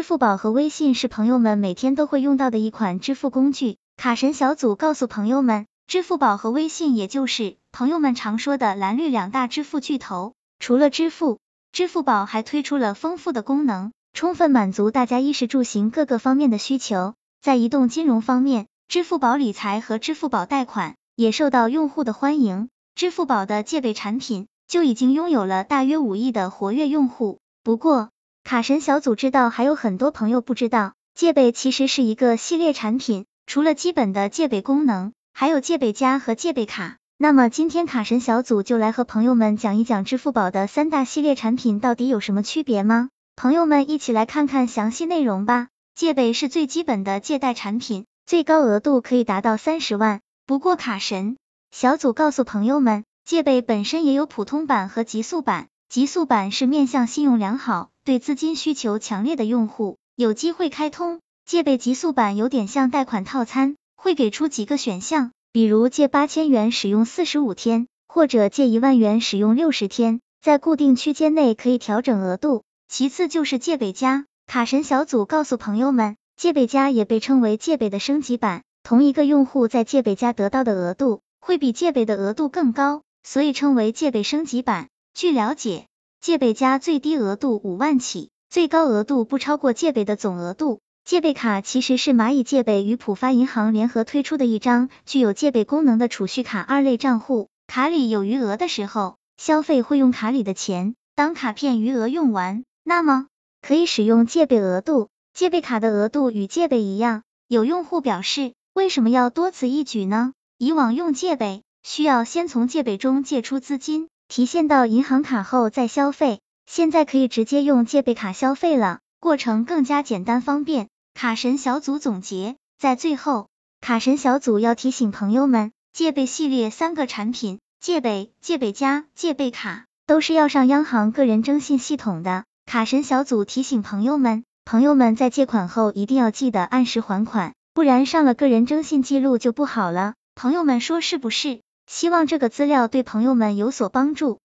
支付宝和微信是朋友们每天都会用到的一款支付工具。卡神小组告诉朋友们，支付宝和微信也就是朋友们常说的蓝绿两大支付巨头。除了支付，支付宝还推出了丰富的功能，充分满足大家衣食住行各个方面的需求。在移动金融方面，支付宝理财和支付宝贷款也受到用户的欢迎。支付宝的借呗产品就已经拥有了大约五亿的活跃用户。不过，卡神小组知道还有很多朋友不知道，借呗其实是一个系列产品，除了基本的借呗功能，还有借呗加和借呗卡。那么今天卡神小组就来和朋友们讲一讲支付宝的三大系列产品到底有什么区别吗？朋友们一起来看看详细内容吧。借呗是最基本的借贷产品，最高额度可以达到三十万。不过卡神小组告诉朋友们，借呗本身也有普通版和极速版，极速版是面向信用良好、对资金需求强烈的用户有机会开通。借呗极速版有点像贷款套餐，会给出几个选项。比如借八千元使用四十五天，或者借一万元使用六十天，在固定区间内可以调整额度。其次就是借呗加，卡神小组告诉朋友们，借呗加也被称为借呗的升级版，同一个用户在借呗加得到的额度会比借呗的额度更高，所以称为借呗升级版。据了解，借呗加最低额度五万起，最高额度不超过借呗的总额度。借呗卡其实是蚂蚁借呗与浦发银行联合推出的一张具有借呗功能的储蓄卡二类账户，卡里有余额的时候，消费会用卡里的钱，当卡片余额用完，那么可以使用借呗额度。借呗卡的额度与借呗一样，有用户表示，为什么要多此一举呢？以往用借呗需要先从借呗中借出资金，提现到银行卡后再消费，现在可以直接用借呗卡消费了，过程更加简单方便。卡神小组总结，在最后，卡神小组要提醒朋友们，借呗系列三个产品，借呗、借呗加、借呗卡，都是要上央行个人征信系统的。卡神小组提醒朋友们，朋友们在借款后一定要记得按时还款，不然上了个人征信记录就不好了。朋友们说是不是？希望这个资料对朋友们有所帮助。